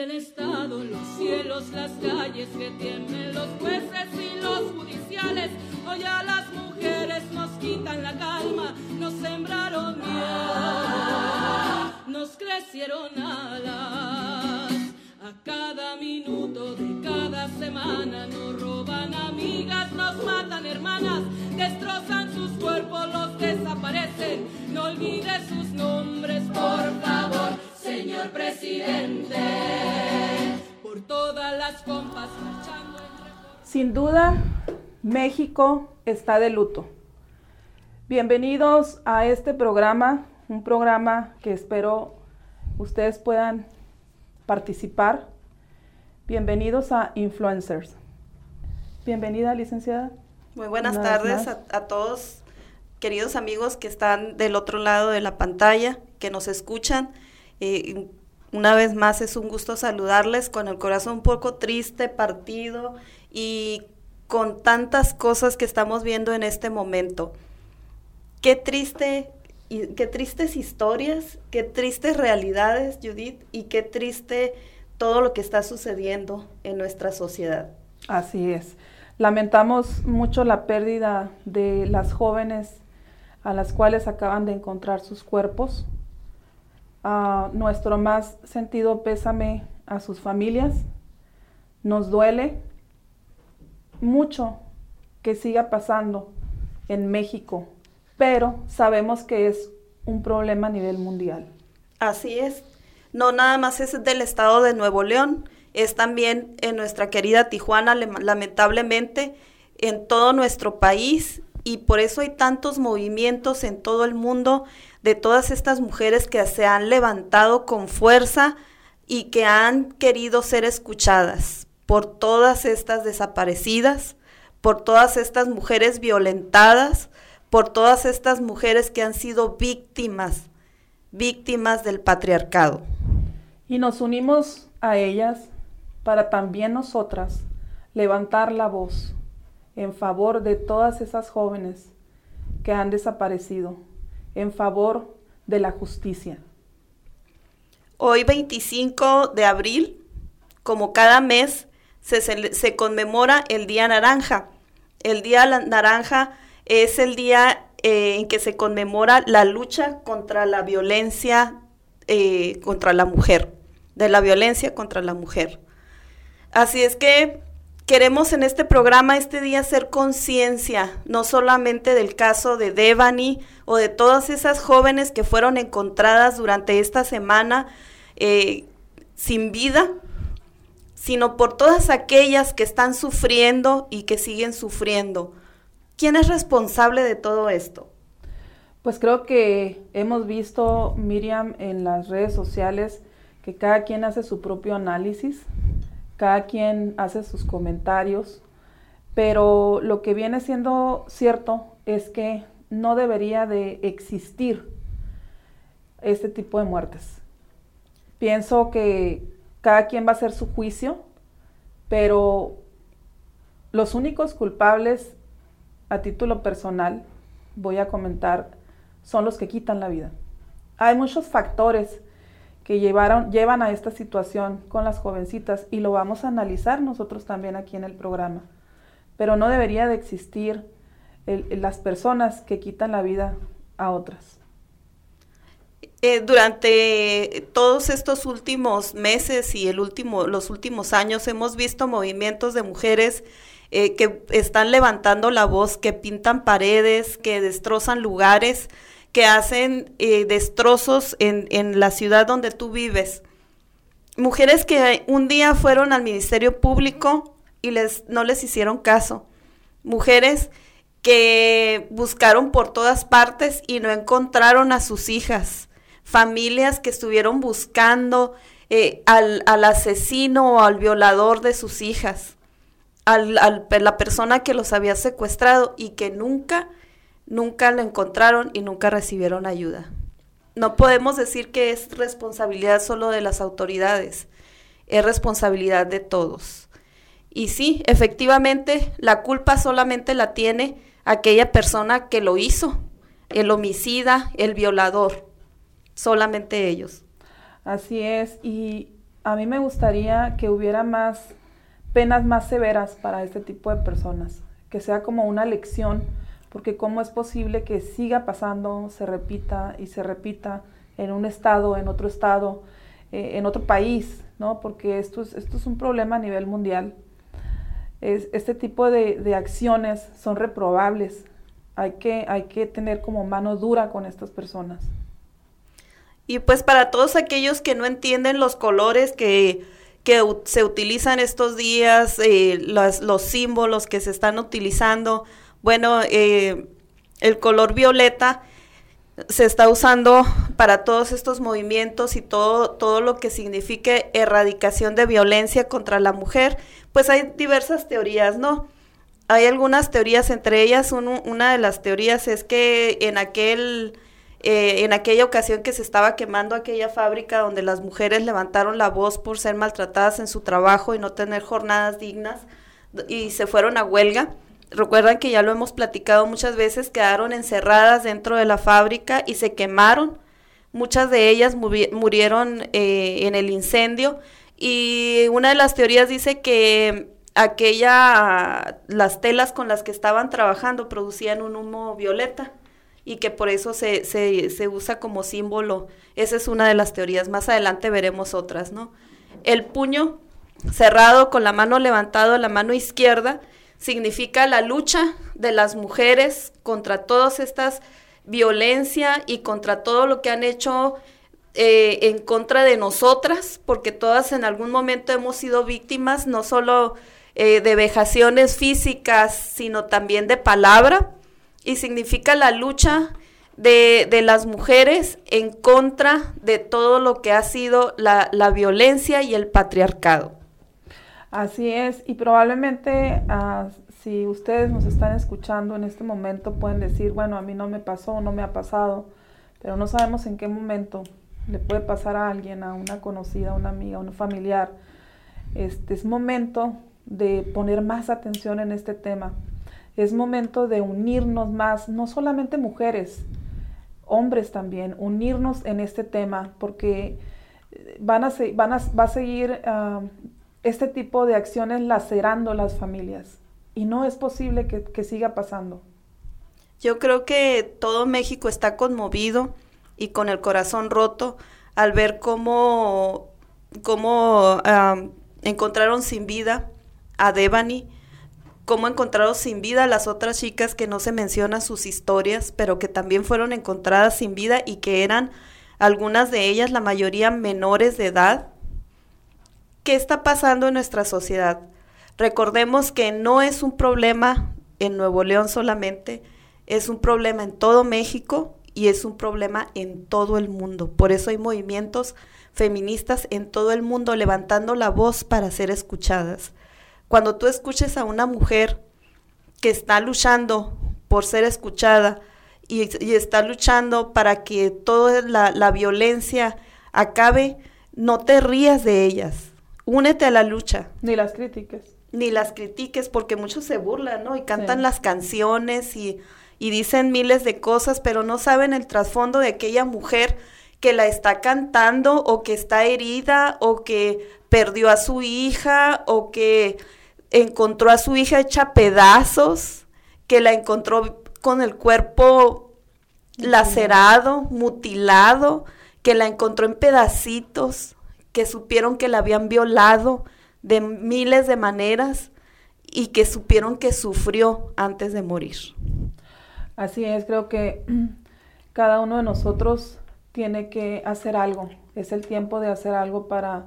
el Estado, los cielos, las calles, que tiemblen los jueces y los judiciales. Hoy a las Sin duda, México está de luto. Bienvenidos a este programa, un programa que espero ustedes puedan participar. Bienvenidos a Influencers. Bienvenida, licenciada. Muy buenas tardes a, a, todos, queridos amigos que están del otro lado de la pantalla, que nos escuchan. Eh, una vez más es un gusto saludarles con el corazón un poco triste, partido y con tantas cosas que estamos viendo en este momento. Qué triste y qué tristes historias, qué tristes realidades, Judith, y qué triste todo lo que está sucediendo en nuestra sociedad. Así es. Lamentamos mucho la pérdida de las jóvenes a las cuales acaban de encontrar sus cuerpos nuestro más sentido pésame a sus familias. Nos duele mucho que siga pasando en México, pero sabemos que es un problema a nivel mundial. Así es. No nada más es del estado de Nuevo León, es también en nuestra querida Tijuana, lamentablemente, en todo nuestro país y por eso hay tantos movimientos en todo el mundo de todas estas mujeres que se han levantado con fuerza y que han querido ser escuchadas por todas estas desaparecidas, por todas estas mujeres violentadas, por todas estas mujeres que han sido víctimas, víctimas del patriarcado. Y nos unimos a ellas para también nosotras levantar la voz en favor de todas esas jóvenes que han desaparecido en favor de la justicia. Hoy 25 de abril, como cada mes, se, conmemora el Día Naranja. El Día Naranja es el día eh, en que se conmemora la lucha contra la violencia eh, contra la mujer, de la violencia contra la mujer. Así es que queremos en este programa este día hacer conciencia, no solamente del caso de Devani o de todas esas jóvenes que fueron encontradas durante esta semana eh, sin vida, sino por todas aquellas que están sufriendo y que siguen sufriendo. ¿Quién es responsable de todo esto? Pues creo que hemos visto, Miriam, en las redes sociales que cada quien hace su propio análisis cada quien hace sus comentarios, pero lo que viene siendo cierto es que no debería de existir este tipo de muertes. Pienso que cada quien va a hacer su juicio, pero los únicos culpables a título personal, voy a comentar, son los que quitan la vida. Hay muchos factores que llevaron, llevan a esta situación con las jovencitas y lo vamos a analizar nosotros también aquí en el programa. Pero no debería de existir las personas que quitan la vida a otras. Eh, durante todos estos últimos meses y el último, los últimos años hemos visto movimientos de mujeres eh, que están levantando la voz, que pintan paredes, que destrozan lugares que hacen eh, destrozos en, en la ciudad donde tú vives. Mujeres que un día fueron al Ministerio Público y les, no les hicieron caso. Mujeres que buscaron por todas partes y no encontraron a sus hijas. Familias que estuvieron buscando eh, al, al, asesino o al violador de sus hijas, al, al, la persona que los había secuestrado y que nunca nunca lo encontraron y nunca recibieron ayuda. No podemos decir que es responsabilidad solo de las autoridades, es responsabilidad de todos. Y sí, efectivamente, la culpa solamente la tiene aquella persona que lo hizo, el homicida, el violador, solamente ellos. Así es, y a mí me gustaría que hubiera más penas más severas para este tipo de personas, que sea como una lección, porque cómo es posible que siga pasando, se repita y se repita en un estado, en otro estado, eh, en otro país, ¿no? Porque esto es, esto es un problema a nivel mundial. Es, este tipo de, de, acciones son reprobables. Hay que, hay que tener como mano dura con estas personas. Y pues para todos aquellos que no entienden los colores que, que se utilizan estos días, eh, los, los, símbolos que se están utilizando, bueno, eh, el color violeta se está usando para todos estos movimientos y todo, todo lo que signifique erradicación de violencia contra la mujer, pues hay diversas teorías, ¿no? Hay algunas teorías, entre ellas una de las teorías es que en aquel eh, en aquella ocasión que se estaba quemando aquella fábrica donde las mujeres levantaron la voz por ser maltratadas en su trabajo y no tener jornadas dignas y se fueron a huelga. Recuerdan que ya lo hemos platicado muchas veces, quedaron encerradas dentro de la fábrica y se quemaron. Muchas de ellas murieron eh, en el incendio y una de las teorías dice que aquella, las telas con las que estaban trabajando producían un humo violeta y que por eso se, se, se, usa como símbolo. Esa es una de las teorías. Más adelante veremos otras, ¿no? El puño cerrado con la mano levantada, la mano izquierda, significa la lucha de las mujeres contra todas estas violencia y contra todo lo que han hecho eh, en contra de nosotras, porque todas en algún momento hemos sido víctimas no solo eh, de vejaciones físicas, sino también de palabra y significa la lucha de, de, las mujeres en contra de todo lo que ha sido la, la violencia y el patriarcado. Así es, y probablemente uh, si ustedes nos están escuchando en este momento pueden decir, bueno, a mí no me pasó, no me ha pasado, pero no sabemos en qué momento le puede pasar a alguien, a una conocida, a una amiga, a un familiar. Este es momento de poner más atención en este tema es momento de unirnos más, no solamente mujeres, hombres también, unirnos en este tema, porque van a, van va a seguir uh, este tipo de acciones lacerando las familias y no es posible que, siga pasando. Yo creo que todo México está conmovido y con el corazón roto al ver cómo, cómo uh, encontraron sin vida a Devani, cómo encontraron sin vida las otras chicas que no se mencionan sus historias, pero que también fueron encontradas sin vida y que eran algunas de ellas, la mayoría menores de edad. ¿Qué está pasando en nuestra sociedad? Recordemos que no es un problema en Nuevo León solamente, es un problema en todo México y es un problema en todo el mundo. Por eso hay movimientos feministas en todo el mundo levantando la voz para ser escuchadas. Cuando tú escuches a una mujer que está luchando por ser escuchada y, está luchando para que toda la, la violencia acabe, no te rías de ellas. Únete a la lucha. Ni las critiques. Ni las critiques, porque muchos se burlan, ¿no? Y cantan sí. las canciones y, y dicen miles de cosas, pero no saben el trasfondo de aquella mujer que la está cantando o que está herida o que perdió a su hija o que encontró a su hija hecha pedazos, que la encontró con el cuerpo lacerado, mutilado, que la encontró en pedacitos, que supieron que la habían violado de miles de maneras y que supieron que sufrió antes de morir. Así es, creo que cada uno de nosotros tiene que hacer algo. Es el tiempo de hacer algo para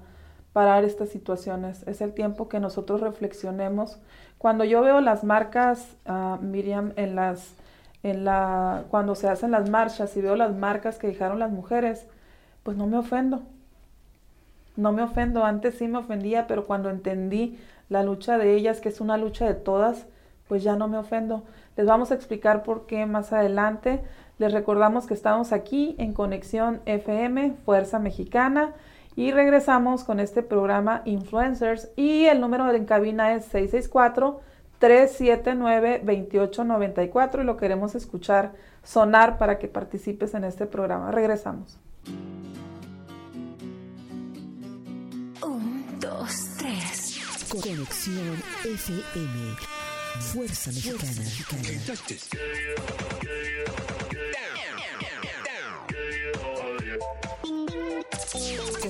parar estas situaciones. Es el tiempo que nosotros reflexionemos. Cuando yo veo las marcas, uh, Miriam, en las, en la, cuando se hacen las marchas y veo las marcas que dejaron las mujeres, pues no me ofendo. No me ofendo. Antes sí me ofendía, pero cuando entendí la lucha de ellas, que es una lucha de todas, pues ya no me ofendo. Les vamos a explicar por qué más adelante. Les recordamos que estamos aquí en Conexión FM, Fuerza Mexicana. Y regresamos con este programa Influencers y el número en cabina es 664-379-2894 y lo queremos escuchar sonar para que participes en este programa. Regresamos. Uh. dos, tres. Conexión FM. Fuerza Mexicana.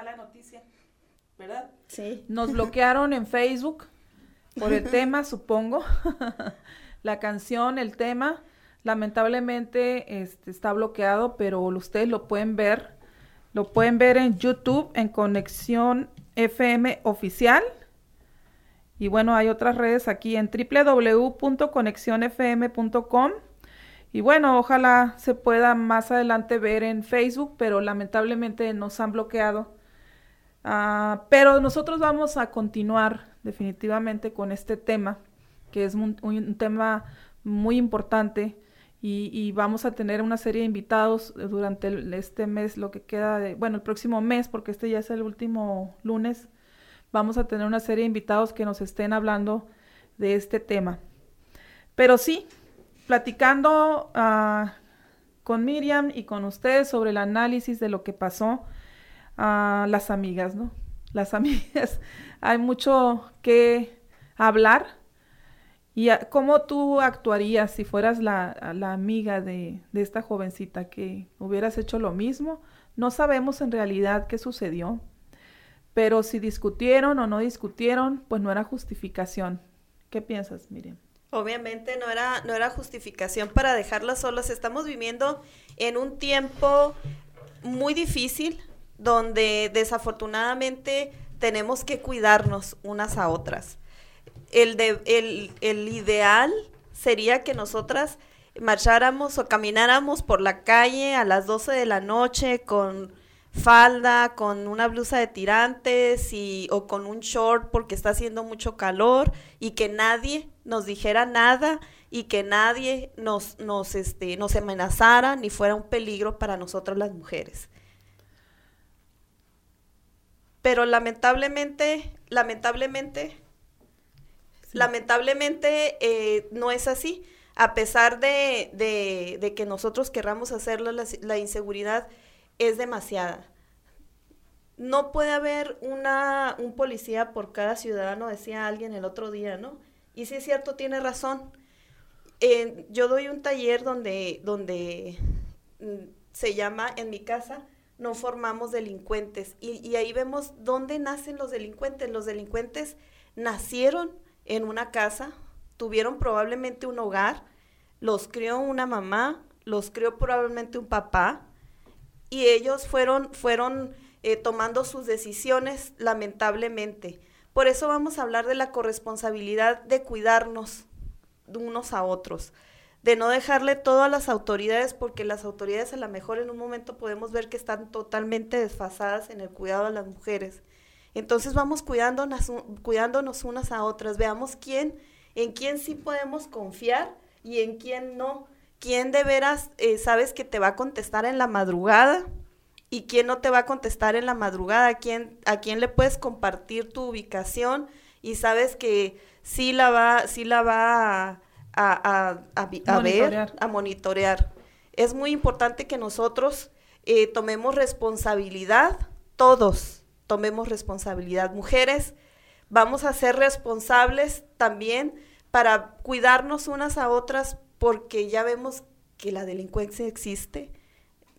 Mala noticia, ¿verdad? Sí. Nos bloquearon en Facebook por el tema, supongo. la canción, el tema, lamentablemente este, está bloqueado, pero ustedes lo pueden ver. Lo pueden ver en YouTube en Conexión FM Oficial. Y bueno, hay otras redes aquí en www.conexionfm.com. Y bueno, ojalá se pueda más adelante ver en Facebook, pero lamentablemente nos han bloqueado. Ah, pero nosotros vamos a continuar definitivamente con este tema, que es un, tema muy importante. Y, vamos a tener una serie de invitados durante este mes, lo que queda de, bueno, el próximo mes, porque este ya es el último lunes, vamos a tener una serie de invitados que nos estén hablando de este tema. Pero sí, platicando uh, con Miriam y con ustedes sobre el análisis de lo que pasó uh, las amigas, ¿no? Las amigas, hay mucho que hablar. ¿Y a, cómo tú actuarías si fueras la, la amiga de, de, esta jovencita que hubieras hecho lo mismo? No sabemos en realidad qué sucedió, pero si discutieron o no discutieron, pues no era justificación. ¿Qué piensas, Miriam? Obviamente no era, no era justificación para dejarlas solas. Estamos viviendo en un tiempo muy difícil donde desafortunadamente tenemos que cuidarnos unas a otras. El, de, el, el ideal sería que nosotras marcháramos o camináramos por la calle a las 12 de la noche con falda, con una blusa de tirantes y, o con un short porque está haciendo mucho calor y que nadie nos dijera nada y que nadie nos, nos, este, nos amenazara ni fuera un peligro para nosotras las mujeres. Pero lamentablemente, lamentablemente, sí. lamentablemente eh, no es así. A pesar de, de, de que nosotros querramos hacerlo, la, la inseguridad es demasiada. No puede haber una, un policía por cada ciudadano, decía alguien el otro día, ¿no? Y sí es cierto, tiene razón. Eh, yo doy un taller donde, donde mm, se llama En mi casa no formamos delincuentes. Y, ahí vemos dónde nacen los delincuentes. Los delincuentes nacieron en una casa, tuvieron probablemente un hogar, los crió una mamá, los crió probablemente un papá, y ellos fueron, fueron eh, tomando sus decisiones lamentablemente. Por eso vamos a hablar de la corresponsabilidad de cuidarnos de unos a otros, de no dejarle todo a las autoridades, porque las autoridades a lo mejor en un momento podemos ver que están totalmente desfasadas en el cuidado de las mujeres. Entonces vamos cuidándonos, cuidándonos unas a otras, veamos quién, en quién sí podemos confiar y en quién no. Quién de veras eh, sabes que te va a contestar en la madrugada y quién no te va a contestar en la madrugada, a quién, a quién le puedes compartir tu ubicación y sabes que sí la va, sí la va a, a, a, a ver, a monitorear. Es muy importante que nosotros eh, tomemos responsabilidad, todos tomemos responsabilidad. Mujeres, vamos a ser responsables también para cuidarnos unas a otras porque ya vemos que la delincuencia existe.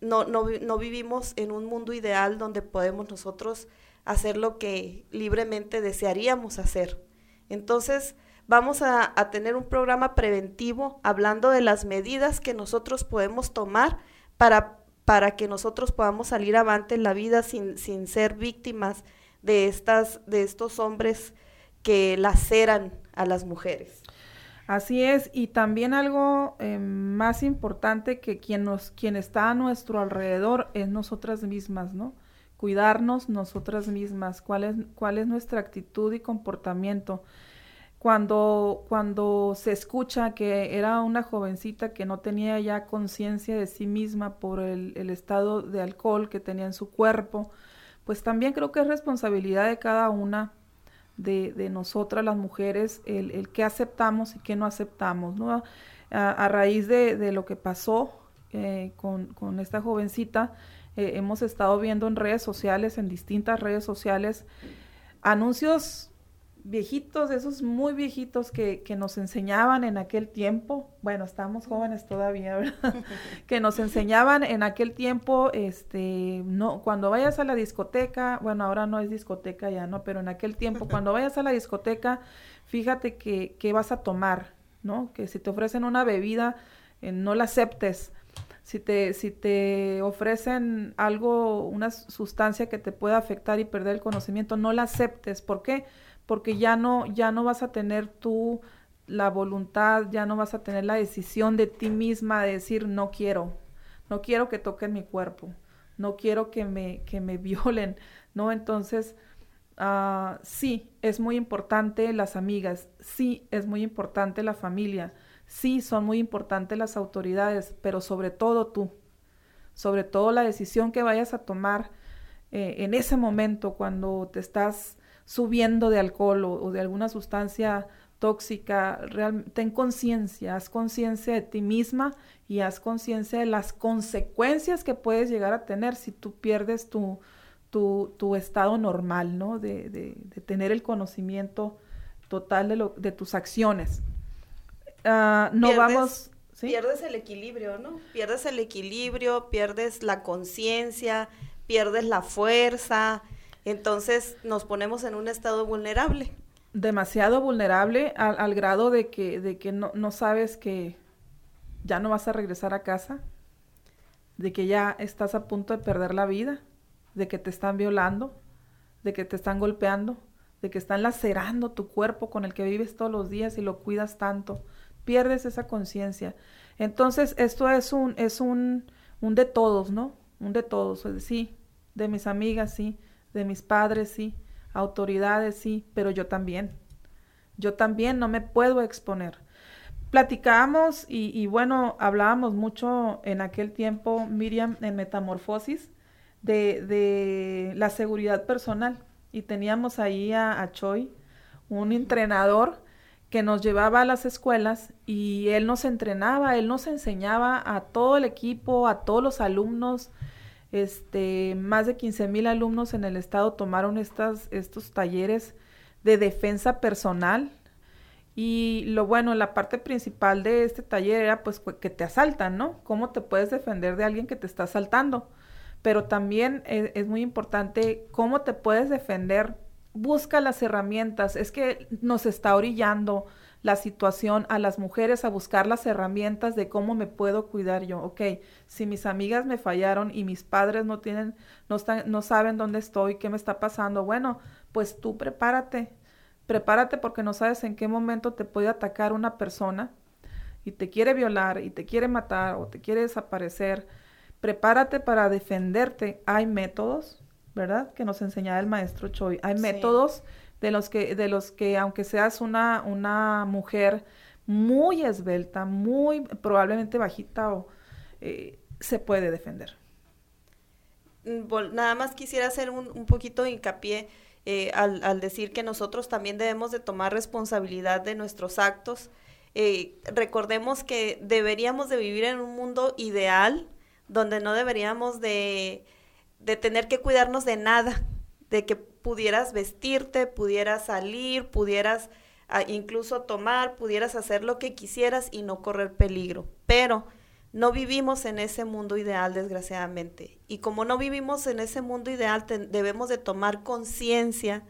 No, no, no, vivimos en un mundo ideal donde podemos nosotros hacer lo que libremente desearíamos hacer. Entonces, vamos a, tener un programa preventivo hablando de las medidas que nosotros podemos tomar para, para que nosotros podamos salir avante en la vida sin, sin ser víctimas de, estas, de estos hombres que laceran a las mujeres. Así es, y también algo eh, más importante que quien nos, quien está a nuestro alrededor es nosotras mismas, ¿no? Cuidarnos nosotras mismas, cuál es, cuál es nuestra actitud y comportamiento. Cuando, cuando se escucha que era una jovencita que no tenía ya conciencia de sí misma por el, estado de alcohol que tenía en su cuerpo, pues también creo que es responsabilidad de cada una de, de nosotras las mujeres el, el qué aceptamos y qué no aceptamos, a raíz de, de, lo que pasó eh, con, con, esta jovencita, eh, hemos estado viendo en redes sociales, en distintas redes sociales, anuncios viejitos, esos muy viejitos que, que, nos enseñaban en aquel tiempo, bueno, estamos jóvenes todavía, ¿verdad? que nos enseñaban en aquel tiempo, este, no, cuando vayas a la discoteca, bueno, ahora no es discoteca ya, ¿no? Pero en aquel tiempo, cuando vayas a la discoteca, fíjate que, que vas a tomar, ¿no? Que si te ofrecen una bebida, eh, no la aceptes. Si te, si te ofrecen algo, una sustancia que te pueda afectar y perder el conocimiento, no la aceptes. ¿Por qué? porque ya no, ya no vas a tener tú la voluntad, ya no vas a tener la decisión de ti misma de decir no quiero, no quiero que toquen mi cuerpo, no quiero que me, que me violen, ¿no? Entonces, uh, sí, es muy importante las amigas, sí, es muy importante la familia, sí, son muy importantes las autoridades, pero sobre todo tú, sobre todo la decisión que vayas a tomar eh, en ese momento cuando te estás subiendo de alcohol o, o de alguna sustancia tóxica, real, ten conciencia, haz conciencia de ti misma y haz conciencia de las consecuencias que puedes llegar a tener si tú pierdes tu, tu, tu estado normal, ¿no? De, de, de, tener el conocimiento total de, lo, de tus acciones. Uh, no pierdes, vamos... ¿sí? Pierdes el equilibrio, ¿no? Pierdes el equilibrio, pierdes la conciencia, pierdes la fuerza, entonces nos ponemos en un estado vulnerable. Demasiado vulnerable al, al grado de que, de que no, no, sabes que ya no vas a regresar a casa, de que ya estás a punto de perder la vida, de que te están violando, de que te están golpeando, de que están lacerando tu cuerpo con el que vives todos los días y lo cuidas tanto. Pierdes esa conciencia. Entonces, esto es un, es un, un de todos, ¿no? Un de todos. Sí, de mis amigas, sí de mis padres, sí, autoridades, sí, pero yo también. Yo también no me puedo exponer. Platicábamos y, bueno, hablábamos mucho en aquel tiempo, Miriam, en Metamorfosis, de, de la seguridad personal. Y teníamos ahí a Choi, un entrenador que nos llevaba a las escuelas y él nos entrenaba, él nos enseñaba a todo el equipo, a todos los alumnos, este, más de 15 mil alumnos en el estado tomaron estas, estos talleres de defensa personal. Y lo bueno, la parte principal de este taller era pues que te asaltan, ¿no? ¿Cómo te puedes defender de alguien que te está asaltando? Pero también es, es muy importante cómo te puedes defender. Busca las herramientas. Es que nos está orillando la situación a las mujeres a buscar las herramientas de cómo me puedo cuidar yo. Ok, si mis amigas me fallaron y mis padres no tienen, no están, no saben dónde estoy, qué me está pasando, bueno, pues tú prepárate, prepárate porque no sabes en qué momento te puede atacar una persona y te quiere violar y te quiere matar o te quiere desaparecer. Prepárate para defenderte. Hay métodos, ¿verdad? Que nos enseñaba el maestro Choi. Hay sí. métodos de los que, de los que aunque seas una, una mujer muy esbelta, muy probablemente bajita, o, eh, se puede defender. Mm, nada más quisiera hacer un, un poquito de hincapié eh, al, al, decir que nosotros también debemos de tomar responsabilidad de nuestros actos. Eh, recordemos que deberíamos de vivir en un mundo ideal donde no deberíamos de, de tener que cuidarnos de nada, de que pudieras vestirte, pudieras salir, pudieras uh, incluso tomar, pudieras hacer lo que quisieras y no correr peligro. Pero no vivimos en ese mundo ideal, desgraciadamente. Y como no vivimos en ese mundo ideal, debemos de tomar conciencia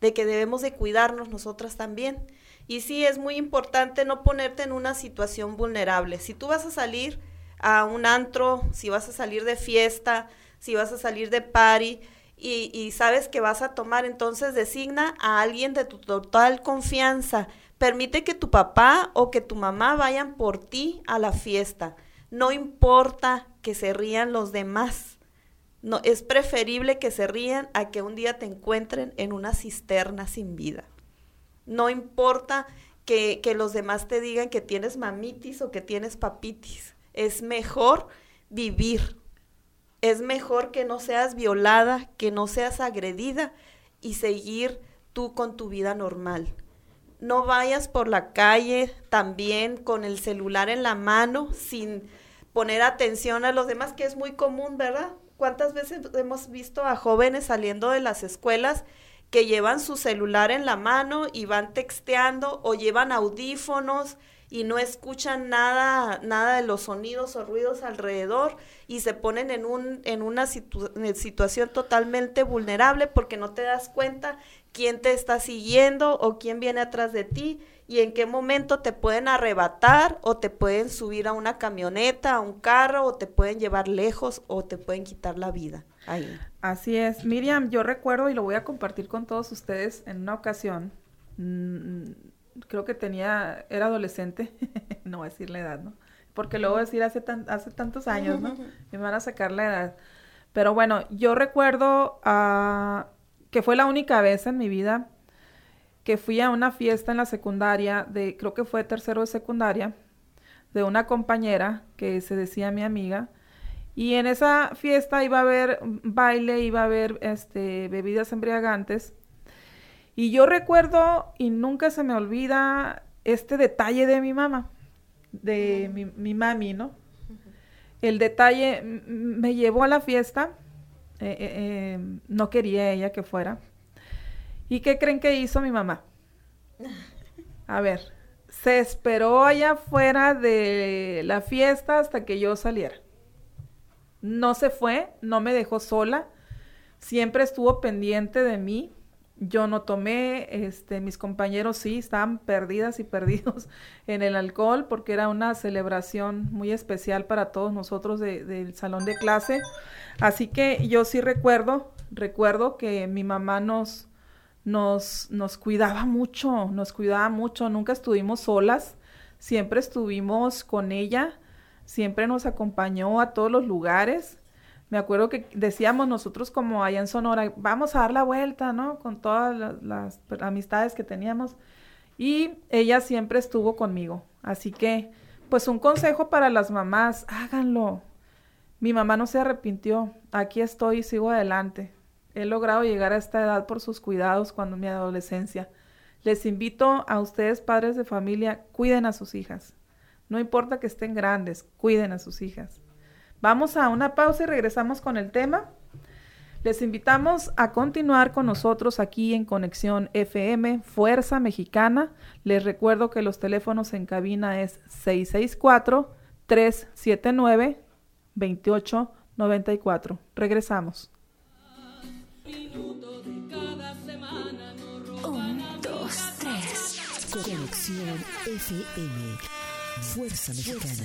de que debemos de cuidarnos nosotras también. Y sí, es muy importante no ponerte en una situación vulnerable. Si tú vas a salir a un antro, si vas a salir de fiesta, si vas a salir de party, y, sabes que vas a tomar, entonces designa a alguien de tu total confianza. Permite que tu papá o que tu mamá vayan por ti a la fiesta. No importa que se rían los demás. No, es preferible que se rían a que un día te encuentren en una cisterna sin vida. No importa que, que los demás te digan que tienes mamitis o que tienes papitis. Es mejor vivir. Es mejor que no seas violada, que no seas agredida y seguir tú con tu vida normal. No vayas por la calle también con el celular en la mano sin poner atención a los demás, que es muy común, ¿verdad? ¿Cuántas veces hemos visto a jóvenes saliendo de las escuelas que llevan su celular en la mano y van texteando o llevan audífonos y no escuchan nada, nada de los sonidos o ruidos alrededor y se ponen en, un, en una situación totalmente vulnerable porque no te das cuenta quién te está siguiendo o quién viene atrás de ti y en qué momento te pueden arrebatar o te pueden subir a una camioneta, a un carro o te pueden llevar lejos o te pueden quitar la vida. Ahí. Así es. Miriam, yo recuerdo y lo voy a compartir con todos ustedes en una ocasión. Mm, creo que tenía, era adolescente, no voy a decir la edad, ¿no? Porque luego decir hace, hace tantos años, ¿no? Me van a sacar la edad. Pero bueno, yo recuerdo uh, que fue la única vez en mi vida que fui a una fiesta en la secundaria, de, creo que fue tercero de secundaria, de una compañera que se decía mi amiga. Y en esa fiesta iba a haber baile, iba a haber este, bebidas embriagantes. Y yo recuerdo, y nunca se me olvida, este detalle de mi mamá, de mi, mi mami, ¿no? El detalle me llevó a la fiesta, eh, eh, em, no quería ella que fuera, ¿Y qué creen que hizo mi mamá? A ver, se esperó allá afuera de la fiesta hasta que yo saliera. No se fue, no me dejó sola, siempre estuvo pendiente de mí. Yo no tomé, este, mis compañeros sí, estaban perdidas y perdidos en el alcohol porque era una celebración muy especial para todos nosotros del salón de clase. Así que yo sí recuerdo, recuerdo que mi mamá nos, nos, nos cuidaba mucho, nos cuidaba mucho, nunca estuvimos solas, siempre estuvimos con ella, siempre nos acompañó a todos los lugares. Me acuerdo que decíamos nosotros como allá en Sonora, vamos a dar la vuelta, ¿no? Con todas las, amistades que teníamos. Y ella siempre estuvo conmigo. Así que, pues un consejo para las mamás, háganlo. Mi mamá no se arrepintió. Aquí estoy y sigo adelante. He logrado llegar a esta edad por sus cuidados cuando mi adolescencia. Les invito a ustedes, padres de familia, cuiden a sus hijas. No importa que estén grandes, cuiden a sus hijas. Vamos a una pausa y regresamos con el tema. Les invitamos a continuar con nosotros aquí en Conexión FM Fuerza Mexicana. Les recuerdo que los teléfonos en cabina es 664 379 2894. Regresamos. Minuto de cada semana Un, dos, tres. Conexión FM. Fuerza Mexicana.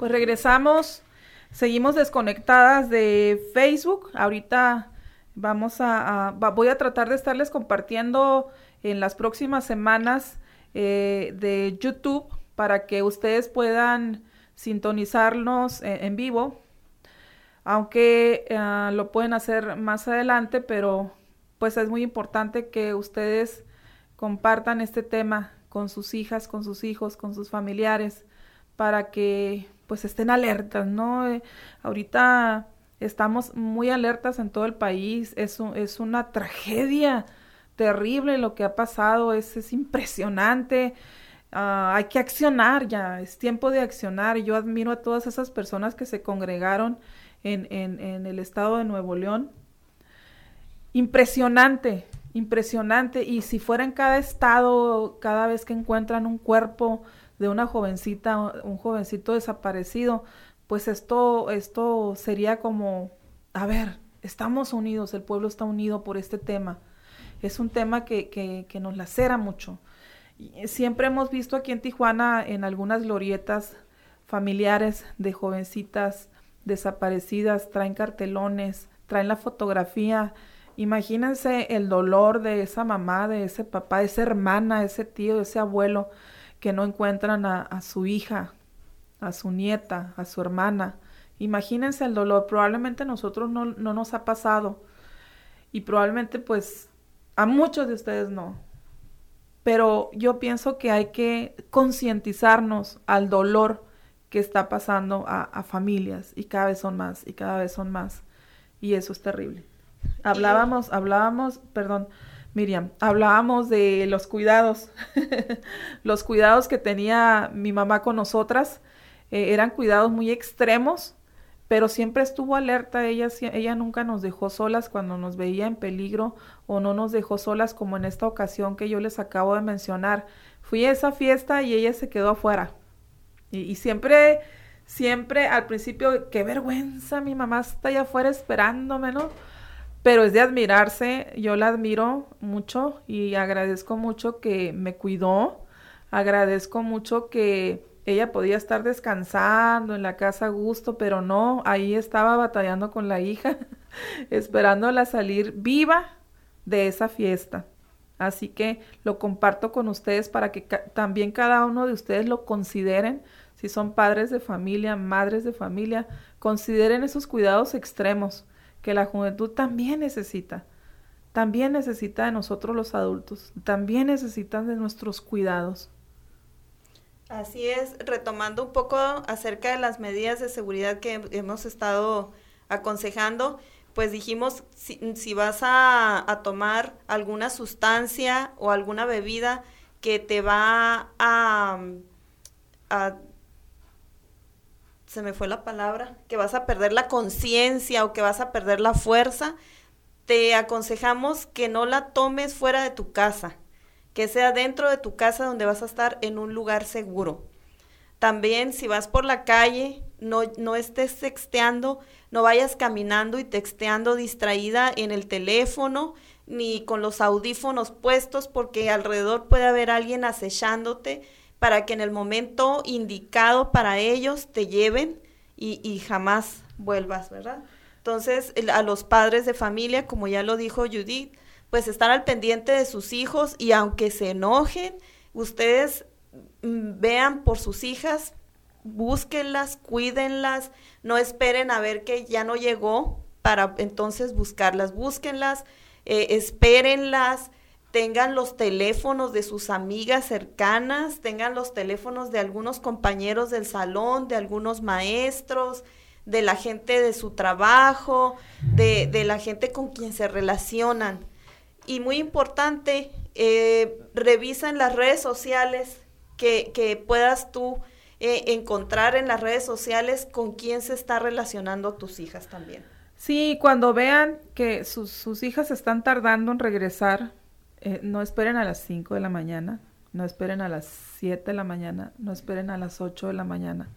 Pues regresamos Seguimos desconectadas de Facebook. Ahorita vamos a, voy a tratar de estarles compartiendo en las próximas semanas eh, de YouTube para que ustedes puedan sintonizarnos en, vivo. Aunque eh, lo pueden hacer más adelante, pero pues es muy importante que ustedes compartan este tema con sus hijas, con sus hijos, con sus familiares, para que pues estén alertas, ¿no? Eh, ahorita Estamos muy alertas en todo el país. Es, es una tragedia terrible lo que ha pasado. Es, es impresionante. Ah, hay que accionar ya. Es tiempo de accionar. Yo admiro a todas esas personas que se congregaron en, en, en el estado de Nuevo León. Impresionante, impresionante. Y si fuera en cada estado, cada vez que encuentran un cuerpo de una jovencita, un jovencito desaparecido, pues esto, esto sería como, a ver, estamos unidos, el pueblo está unido por este tema. Es un tema que, que, que nos lacera mucho. Siempre hemos visto aquí en Tijuana en algunas glorietas familiares de jovencitas desaparecidas, traen cartelones, traen la fotografía Imagínense el dolor de esa mamá, de ese papá, de esa hermana, de ese tío, de ese abuelo que no encuentran a, su hija, a su nieta, a su hermana. Imagínense el dolor. Probablemente a nosotros no, no nos ha pasado. Y probablemente pues a muchos de ustedes no. Pero yo pienso que hay que concientizarnos al dolor que está pasando a, a, familias y cada vez son más y cada vez son más. Y eso es terrible. Hablábamos, hablábamos, perdón, Miriam, hablábamos de los cuidados, los cuidados que tenía mi mamá con nosotras, eh, eran cuidados muy extremos, pero siempre estuvo alerta, ella, ella nunca nos dejó solas cuando nos veía en peligro o no nos dejó solas como en esta ocasión que yo les acabo de mencionar. Fui a esa fiesta y ella se quedó afuera. Y, y siempre, siempre al principio, qué vergüenza, mi mamá está allá afuera esperándome, ¿no? Pero es de admirarse, yo la admiro mucho y agradezco mucho que me cuidó, agradezco mucho que ella podía estar descansando en la casa a gusto, pero no, ahí estaba batallando con la hija, esperándola salir viva de esa fiesta. Así que lo comparto con ustedes para que también cada uno de ustedes lo consideren, si son padres de familia, madres de familia, consideren esos cuidados extremos que la juventud también necesita. También necesita de nosotros los adultos, también necesitan de nuestros cuidados. Así es, retomando un poco acerca de las medidas de seguridad que hemos estado aconsejando, pues dijimos, si, vas a, tomar alguna sustancia o alguna bebida que te va a, a se me fue la palabra, que vas a perder la conciencia o que vas a perder la fuerza, te aconsejamos que no la tomes fuera de tu casa, que sea dentro de tu casa donde vas a estar en un lugar seguro. También si vas por la calle, no, no estés texteando, no vayas caminando y texteando distraída en el teléfono ni con los audífonos puestos porque alrededor puede haber alguien acechándote para que en el momento indicado para ellos te lleven y, jamás vuelvas, ¿verdad? Entonces, a los padres de familia, como ya lo dijo Judith, pues estar al pendiente de sus hijos y aunque se enojen, ustedes mm, vean por sus hijas, búsquenlas, cuídenlas, no esperen a ver que ya no llegó para entonces buscarlas, búsquenlas, eh, espérenlas, tengan los teléfonos de sus amigas cercanas, tengan los teléfonos de algunos compañeros del salón, de algunos maestros, de la gente de su trabajo, de, de la gente con quien se relacionan. Y muy importante, eh, revisa en las redes sociales que, que puedas tú eh, encontrar en las redes sociales con quién se está relacionando tus hijas también. Sí, cuando vean que sus, sus hijas están tardando en regresar, eh, no esperen a las 5 de la mañana, no esperen a las 7 de la mañana, no esperen a las 8 de la mañana.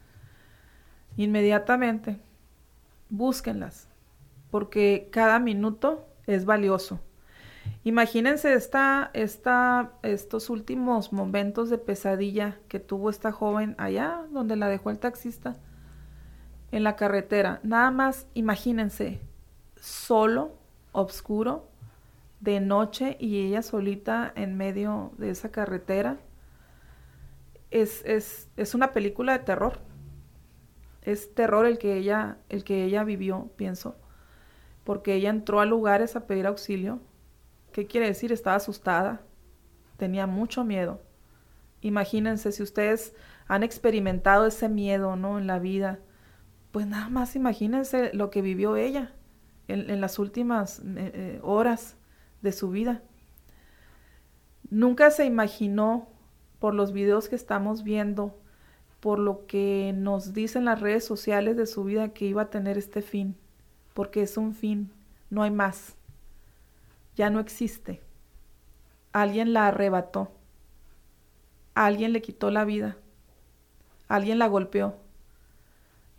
Inmediatamente, búsquenlas, porque cada minuto es valioso. Imagínense esta, esta, estos últimos momentos de pesadilla que tuvo esta joven allá donde la dejó el taxista en la carretera. Nada más imagínense, solo, oscuro, de noche y ella solita en medio de esa carretera. Es, es, es, una película de terror. Es terror el que ella, el que ella vivió, pienso. Porque ella entró a lugares a pedir auxilio. ¿Qué quiere decir? Estaba asustada. Tenía mucho miedo. Imagínense si ustedes han experimentado ese miedo, ¿no? En la vida. pues nada más imagínense lo que vivió ella en, las últimas eh, eh, horas de su vida. Nunca se imaginó por los videos que estamos viendo, por lo que nos dicen las redes sociales de su vida que iba a tener este fin, porque es un fin, no hay más, ya no existe. Alguien la arrebató, alguien le quitó la vida, alguien la golpeó,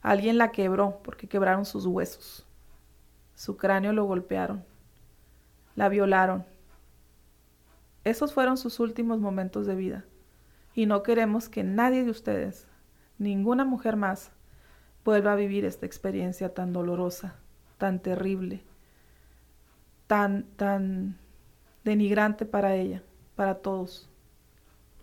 alguien la quebró porque quebraron sus huesos, su cráneo lo golpearon, la violaron. Esos fueron sus últimos momentos de vida. Y no queremos que nadie de ustedes, ninguna mujer más, vuelva a vivir esta experiencia tan dolorosa, tan terrible, tan, tan denigrante para ella, para todos.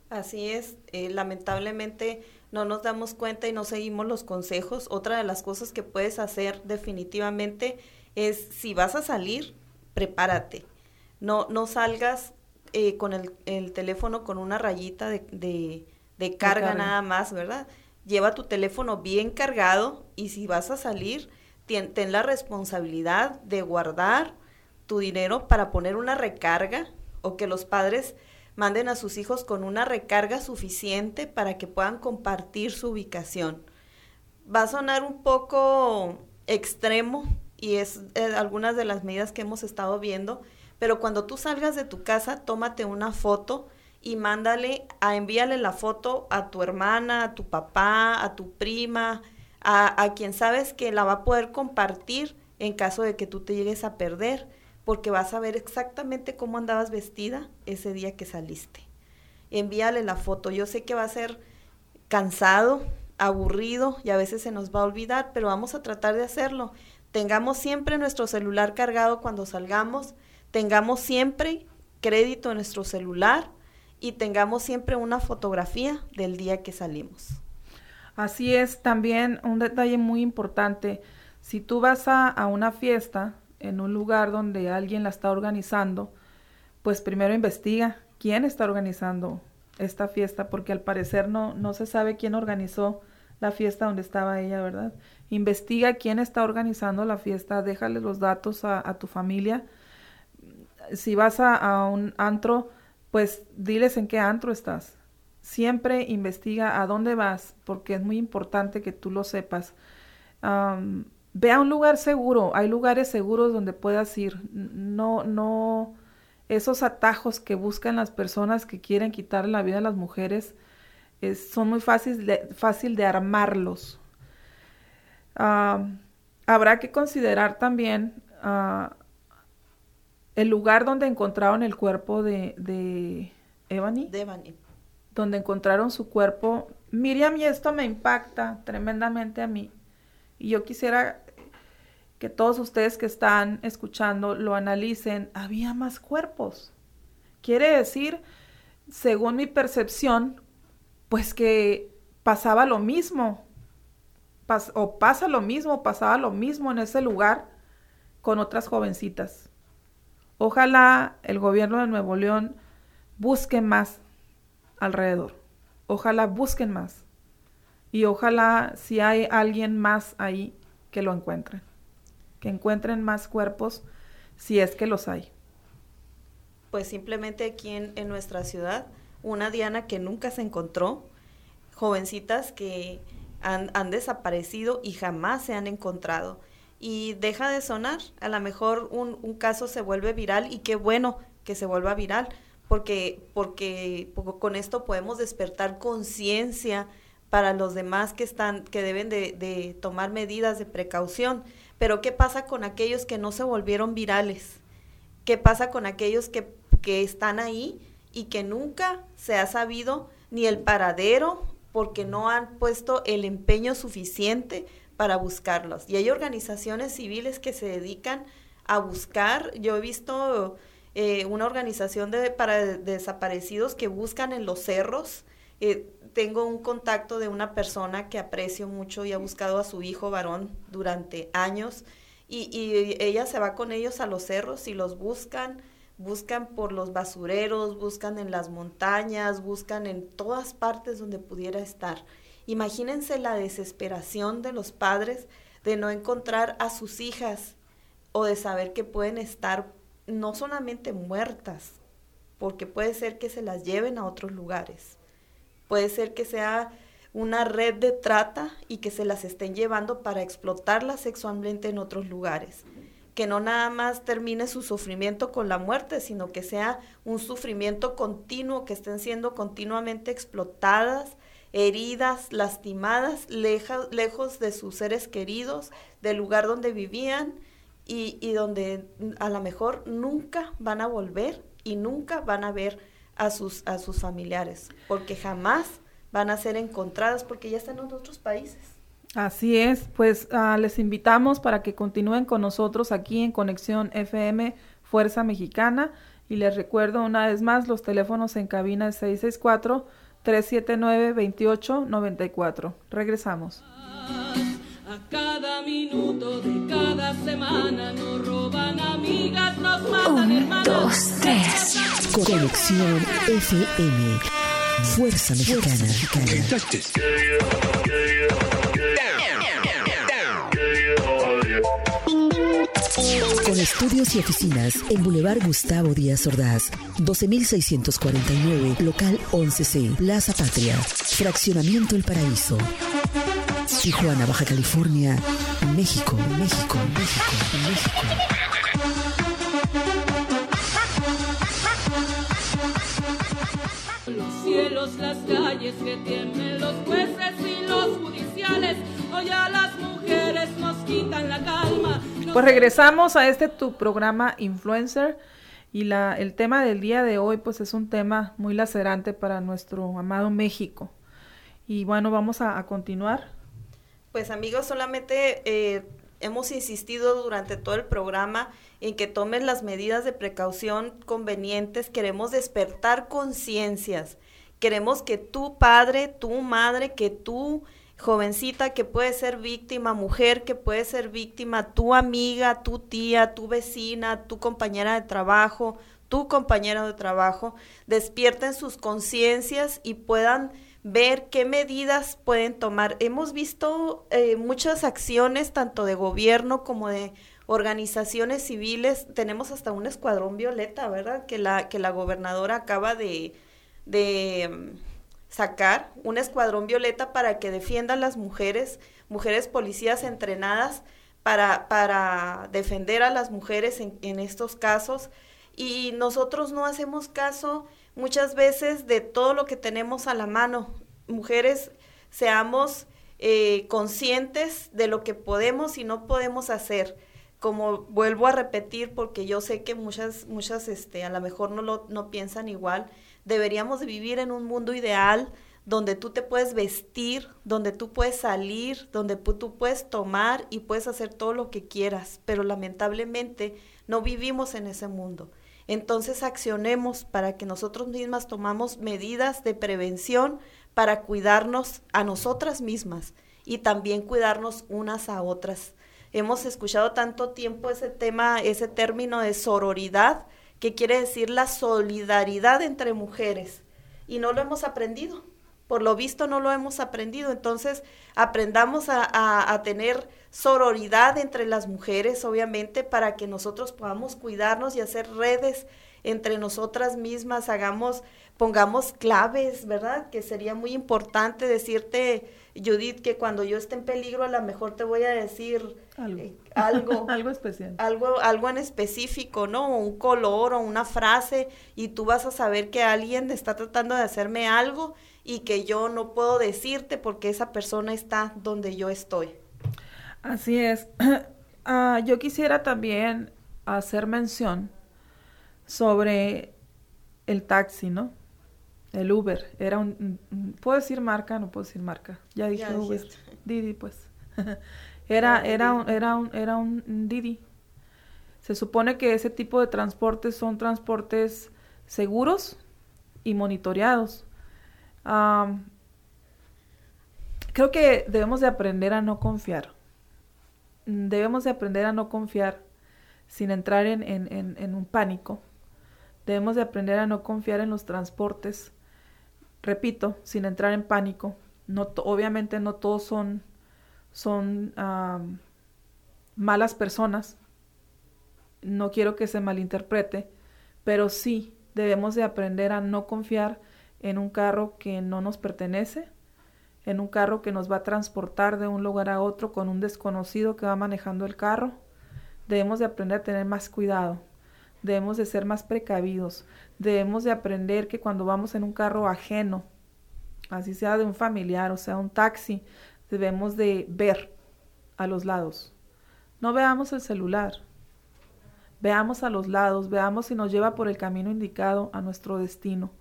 Así es, eh, lamentablemente no nos damos cuenta y no seguimos los consejos. Otra de las cosas que puedes hacer definitivamente es si vas a salir, prepárate. No, no salgas eh, con el, teléfono con una rayita de, de, carga, nada más, ¿verdad? Lleva tu teléfono bien cargado y si vas a salir, ten, ten la responsabilidad de guardar tu dinero para poner una recarga o que los padres manden a sus hijos con una recarga suficiente para que puedan compartir su ubicación. Va a sonar un poco extremo y es eh, algunas de las medidas que hemos estado viendo, pero cuando tú salgas de tu casa, tómate una foto y mándale, a envíale la foto a tu hermana, a tu papá, a tu prima, a, a quien sabes que la va a poder compartir en caso de que tú te llegues a perder, porque vas a ver exactamente cómo andabas vestida ese día que saliste. Envíale la foto. Yo sé que va a ser cansado, aburrido y a veces se nos va a olvidar, pero vamos a tratar de hacerlo. Tengamos siempre nuestro celular cargado cuando salgamos tengamos siempre crédito en nuestro celular y tengamos siempre una fotografía del día que salimos. Así es, también un detalle muy importante, si tú vas a, una fiesta en un lugar donde alguien la está organizando, pues primero investiga quién está organizando esta fiesta, porque al parecer no, no se sabe quién organizó la fiesta donde estaba ella, ¿verdad? Investiga quién está organizando la fiesta, déjale los datos a, tu familia si vas a, un antro, pues diles en qué antro estás. Siempre investiga a dónde vas, porque es muy importante que tú lo sepas. ve a un lugar seguro. Hay lugares seguros donde puedas ir. No, no, esos atajos que buscan las personas que quieren quitar la vida a las mujeres son muy fáciles de, fácil de armarlos. habrá que considerar también ah, el lugar donde encontraron el cuerpo de, de Ebony. De Ebony. Donde encontraron su cuerpo. Miriam, y esto me impacta tremendamente a mí. Y yo quisiera que todos ustedes que están escuchando lo analicen. Había más cuerpos. Quiere decir, según mi percepción, pues que pasaba lo mismo. o pasa lo mismo, pasaba lo mismo en ese lugar con otras jovencitas. Ojalá el gobierno de Nuevo León busque más alrededor. Ojalá busquen más. Y ojalá si hay alguien más ahí que lo encuentren. Que encuentren más cuerpos si es que los hay. Pues simplemente aquí en, nuestra ciudad, una Diana que nunca se encontró, jovencitas que han, desaparecido y jamás se han encontrado y deja de sonar. A lo mejor un, un, caso se vuelve viral y qué bueno que se vuelva viral, porque, porque con esto podemos despertar conciencia para los demás que están, que deben de, de, tomar medidas de precaución. Pero ¿qué pasa con aquellos que no se volvieron virales? ¿Qué pasa con aquellos que, que están ahí y que nunca se ha sabido ni el paradero porque no han puesto el empeño suficiente para buscarlos. Y hay organizaciones civiles que se dedican a buscar. Yo he visto eh, una organización de, para desaparecidos que buscan en los cerros. Eh, tengo un contacto de una persona que aprecio mucho y ha buscado a su hijo varón durante años. Y, y ella se va con ellos a los cerros y los buscan buscan por los basureros, buscan en las montañas, buscan en todas partes donde pudiera estar Imagínense la desesperación de los padres de no encontrar a sus hijas o de saber que pueden estar no solamente muertas, porque puede ser que se las lleven a otros lugares, puede ser que sea una red de trata y que se las estén llevando para explotarlas sexualmente en otros lugares. Que no nada más termine su sufrimiento con la muerte, sino que sea un sufrimiento continuo, que estén siendo continuamente explotadas, heridas, lastimadas, lejos de sus seres queridos, del lugar donde vivían y, y donde a lo mejor nunca van a volver y nunca van a ver a sus, a sus familiares, porque jamás van a ser encontradas porque ya están en otros países. Así es, pues uh, les invitamos para que continúen con nosotros aquí en Conexión FM Fuerza Mexicana y les recuerdo una vez más los teléfonos en cabina 664 379 2894. Regresamos. A cada minuto de cada semana nos roban amigas, nos matan hermanas. Dos, tres. Conexión FM Fuerza Mexicana. Con estudios y oficinas en Boulevard Gustavo Díaz Ordaz, 12649, local 11C, Plaza Patria, Fraccionamiento El Paraíso. Tijuana, Baja California, México, México, México, México. cielos, las calles, que tiemblen los jueces y los judiciales. Hoy a las mujeres nos quitan la calma. Pues regresamos a este tu programa Influencer y la, el tema del día de hoy pues es un tema muy lacerante para nuestro amado México. Y bueno, vamos a, a continuar. Pues amigos, solamente eh, hemos insistido durante todo el programa en que tomen las medidas de precaución convenientes. Queremos despertar conciencias. Queremos que tu padre, tu madre, que tu jovencita que puede ser víctima, mujer que puede ser víctima, tu amiga, tu tía, tu vecina, tu compañera de trabajo, tu compañero de trabajo, despierten sus conciencias y puedan ver qué medidas pueden tomar. Hemos visto eh, muchas acciones, tanto de gobierno como de organizaciones civiles. Tenemos hasta un escuadrón violeta, ¿verdad? Que la, que la gobernadora acaba de, de sacar un escuadrón violeta para que defiendan las mujeres, mujeres policías entrenadas para, para defender a las mujeres en, en estos casos. Y nosotros no hacemos caso muchas veces de todo lo que tenemos a la mano. Mujeres, seamos eh, conscientes de lo que podemos y no podemos hacer. Como vuelvo a repetir, porque yo sé que muchas, muchas, este, a lo mejor no lo no piensan igual, deberíamos de vivir en un mundo ideal donde tú te puedes vestir, donde tú puedes salir, donde tú puedes tomar y puedes hacer todo lo que quieras, pero lamentablemente no vivimos en ese mundo. Entonces accionemos para que nosotros mismas tomamos medidas de prevención para cuidarnos a nosotras mismas y también cuidarnos unas a otras. Hemos escuchado tanto tiempo ese tema, ese término de sororidad, que quiere decir la solidaridad entre mujeres, y no lo hemos aprendido. Por lo visto no lo hemos aprendido. Entonces, aprendamos a, a tener sororidad entre las mujeres, obviamente, para que nosotros podamos cuidarnos y hacer redes entre nosotras mismas, hagamos, pongamos claves, ¿verdad? Que sería muy importante decirte, Judith, que cuando yo esté en peligro a lo mejor te voy a decir Algo. eh, algo, Algo especial. algo, algo en específico, ¿no? O un color o una frase y tú vas a saber que alguien está tratando de hacerme algo y que yo no puedo decirte porque esa persona está donde yo estoy. Así es. Ah, yo quisiera también hacer mención sobre el taxi, ¿no? El Uber. Era un, ¿Puedo decir marca? No puedo decir marca. Ya dije Ya Uber. dijiste. Didi, pues. era, Era un, era, un, era un Didi. Se supone que ese tipo de transportes son transportes seguros y monitoreados. Creo que debemos de aprender a no confiar. Debemos de aprender a no confiar sin entrar en, en- en- en un pánico. Debemos de aprender a no confiar en los transportes. Repito, sin entrar en pánico. no obviamente no todos son, son malas personas, no quiero que se malinterprete, pero sí debemos de aprender a no confiar en un carro que no nos pertenece, en un carro que nos va a transportar de un lugar a otro con un desconocido que va manejando el carro. Debemos de aprender a tener más cuidado, debemos de ser más precavidos, debemos de aprender que cuando vamos en un carro ajeno, así sea de un familiar o sea un taxi, debemos de ver a los lados. No veamos el celular, veamos a los lados, veamos si nos lleva por el camino indicado a nuestro destino.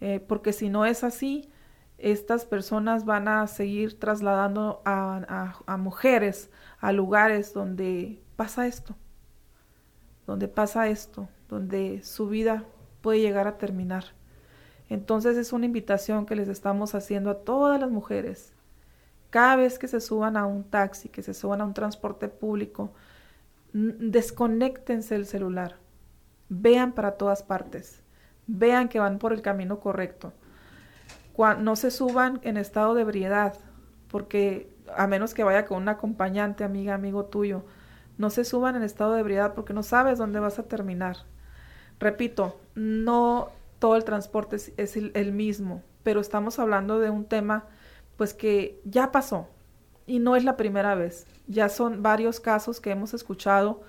Eh, porque si no es así, estas personas van a seguir trasladando a, mujeres a lugares donde pasa esto, donde pasa esto, donde su vida puede llegar a terminar. Entonces es una invitación que les estamos haciendo a todas las mujeres. Cada vez que se suban a un taxi, que se suban a un transporte público, desconéctense el celular. Vean para todas partes. Vean que van por el camino correcto no se suban en estado de ebriedad, porque a menos que vaya con un acompañante, amiga, amigo tuyo, no se suban en estado de ebriedad porque no sabes dónde vas a terminar. Repito, no todo el transporte es, el, mismo, pero estamos hablando de un tema pues que ya pasó y no es la primera vez. Ya son varios casos que hemos escuchado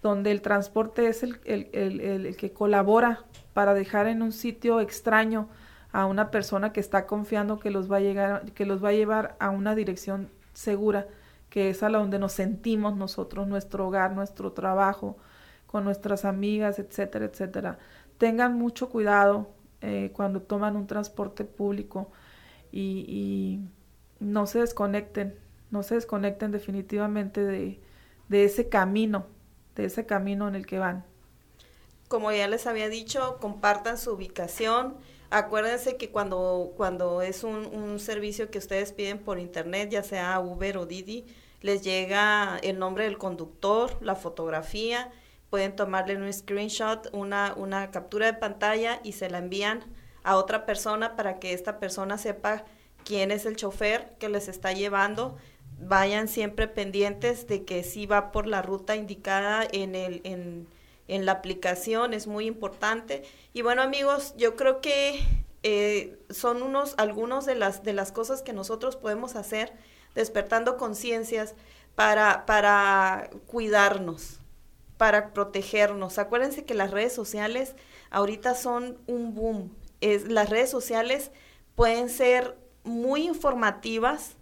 donde el transporte es el, el que colabora para dejar en un sitio extraño a una persona que está confiando que los va a llegar, que los va a llevar a una dirección segura, que es a la donde nos sentimos nosotros, nuestro hogar, nuestro trabajo, con nuestras amigas, etcétera, etcétera. Tengan mucho cuidado eh, cuando toman un transporte público y, no se desconecten, no se desconecten definitivamente de, de ese camino, de ese camino en el que van. Como ya les había dicho, compartan su ubicación, Acuérdense que cuando, cuando es un, servicio que ustedes piden por internet, ya sea Uber o Didi, les llega el nombre del conductor, la fotografía, pueden tomarle un screenshot, una, una captura de pantalla y se la envían a otra persona para que esta persona sepa quién es el chofer que les está llevando. Vayan siempre pendientes de que sí va por la ruta indicada en el, en, en la aplicación, es muy importante. Y bueno amigos, yo creo que eh, son unos, algunos de las, de las cosas que nosotros podemos hacer despertando conciencias para, para cuidarnos, para protegernos. Acuérdense que las redes sociales ahorita son un boom. Las redes sociales pueden ser muy informativas,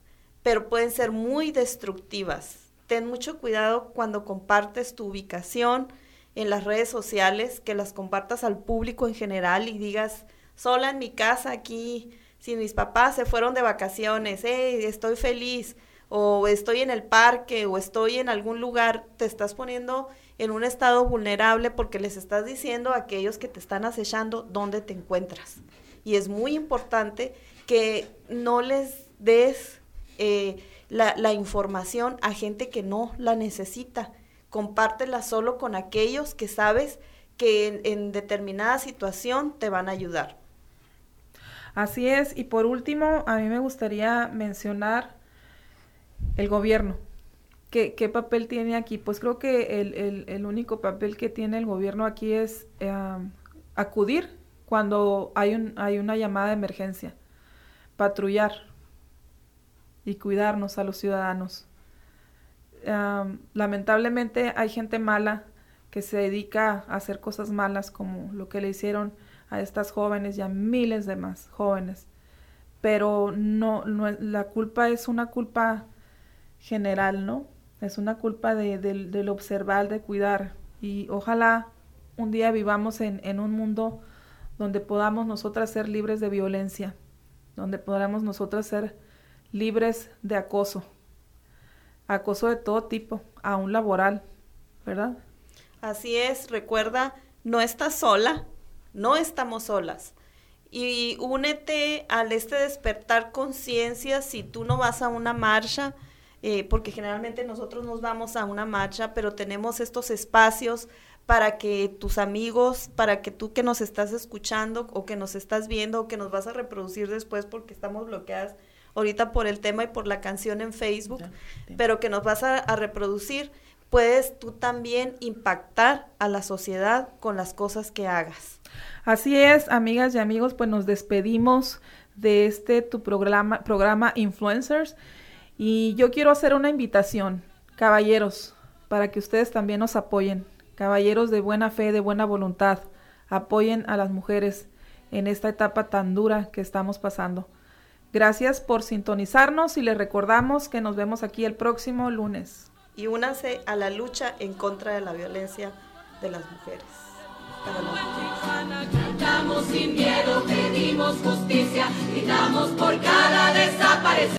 pero pueden ser muy destructivas. Ten mucho cuidado cuando compartes tu ubicación, en las redes sociales, que las compartas al público en general y digas, sola en mi casa aquí, si mis papás se fueron de vacaciones, hey, estoy feliz, o estoy en el parque, o estoy en algún lugar, te estás poniendo en un estado vulnerable porque les estás diciendo a aquellos que te están acechando dónde te encuentras. Y es muy importante que no les des eh, la, la información a gente que no la necesita compártela solo con aquellos que sabes que en, determinada situación te van a ayudar. Así es, y por último, a mí me gustaría mencionar el gobierno. ¿Qué, papel tiene aquí? Pues creo que el, el, único papel que tiene el gobierno aquí es em, acudir cuando hay, un, hay una llamada de emergencia, patrullar y cuidarnos a los ciudadanos lamentablemente hay gente mala que se dedica a hacer cosas malas como lo que le hicieron a estas jóvenes y a miles de más jóvenes. Pero no, no la culpa es una culpa general, ¿no? Es una culpa de, del observar, de cuidar. Y ojalá un día vivamos en, en un mundo donde podamos nosotras ser libres de violencia, donde podamos nosotras ser libres de acoso, acoso de todo tipo, aún laboral, ¿verdad? Así es, recuerda, no estás sola, no estamos solas. Y únete al este despertar conciencia si tú no vas a una marcha, eh, porque generalmente nosotros nos vamos a una marcha, pero tenemos estos espacios para que tus amigos, para que tú que nos estás escuchando o que nos estás viendo o que nos vas a reproducir después porque estamos bloqueadas ahorita por el tema y por la canción en Facebook, pero que nos vas a, a reproducir, puedes tú también impactar a la sociedad con las cosas que hagas. Así es, amigas y amigos, pues nos despedimos de este tu programa, programa Influencers y yo quiero hacer una invitación, caballeros, para que ustedes también nos apoyen, caballeros de buena fe, de buena voluntad, apoyen a las mujeres en esta etapa tan dura que estamos pasando. Gracias por sintonizarnos y les recordamos que nos vemos aquí el próximo lunes. Y únase a la lucha en contra de la violencia de las mujeres.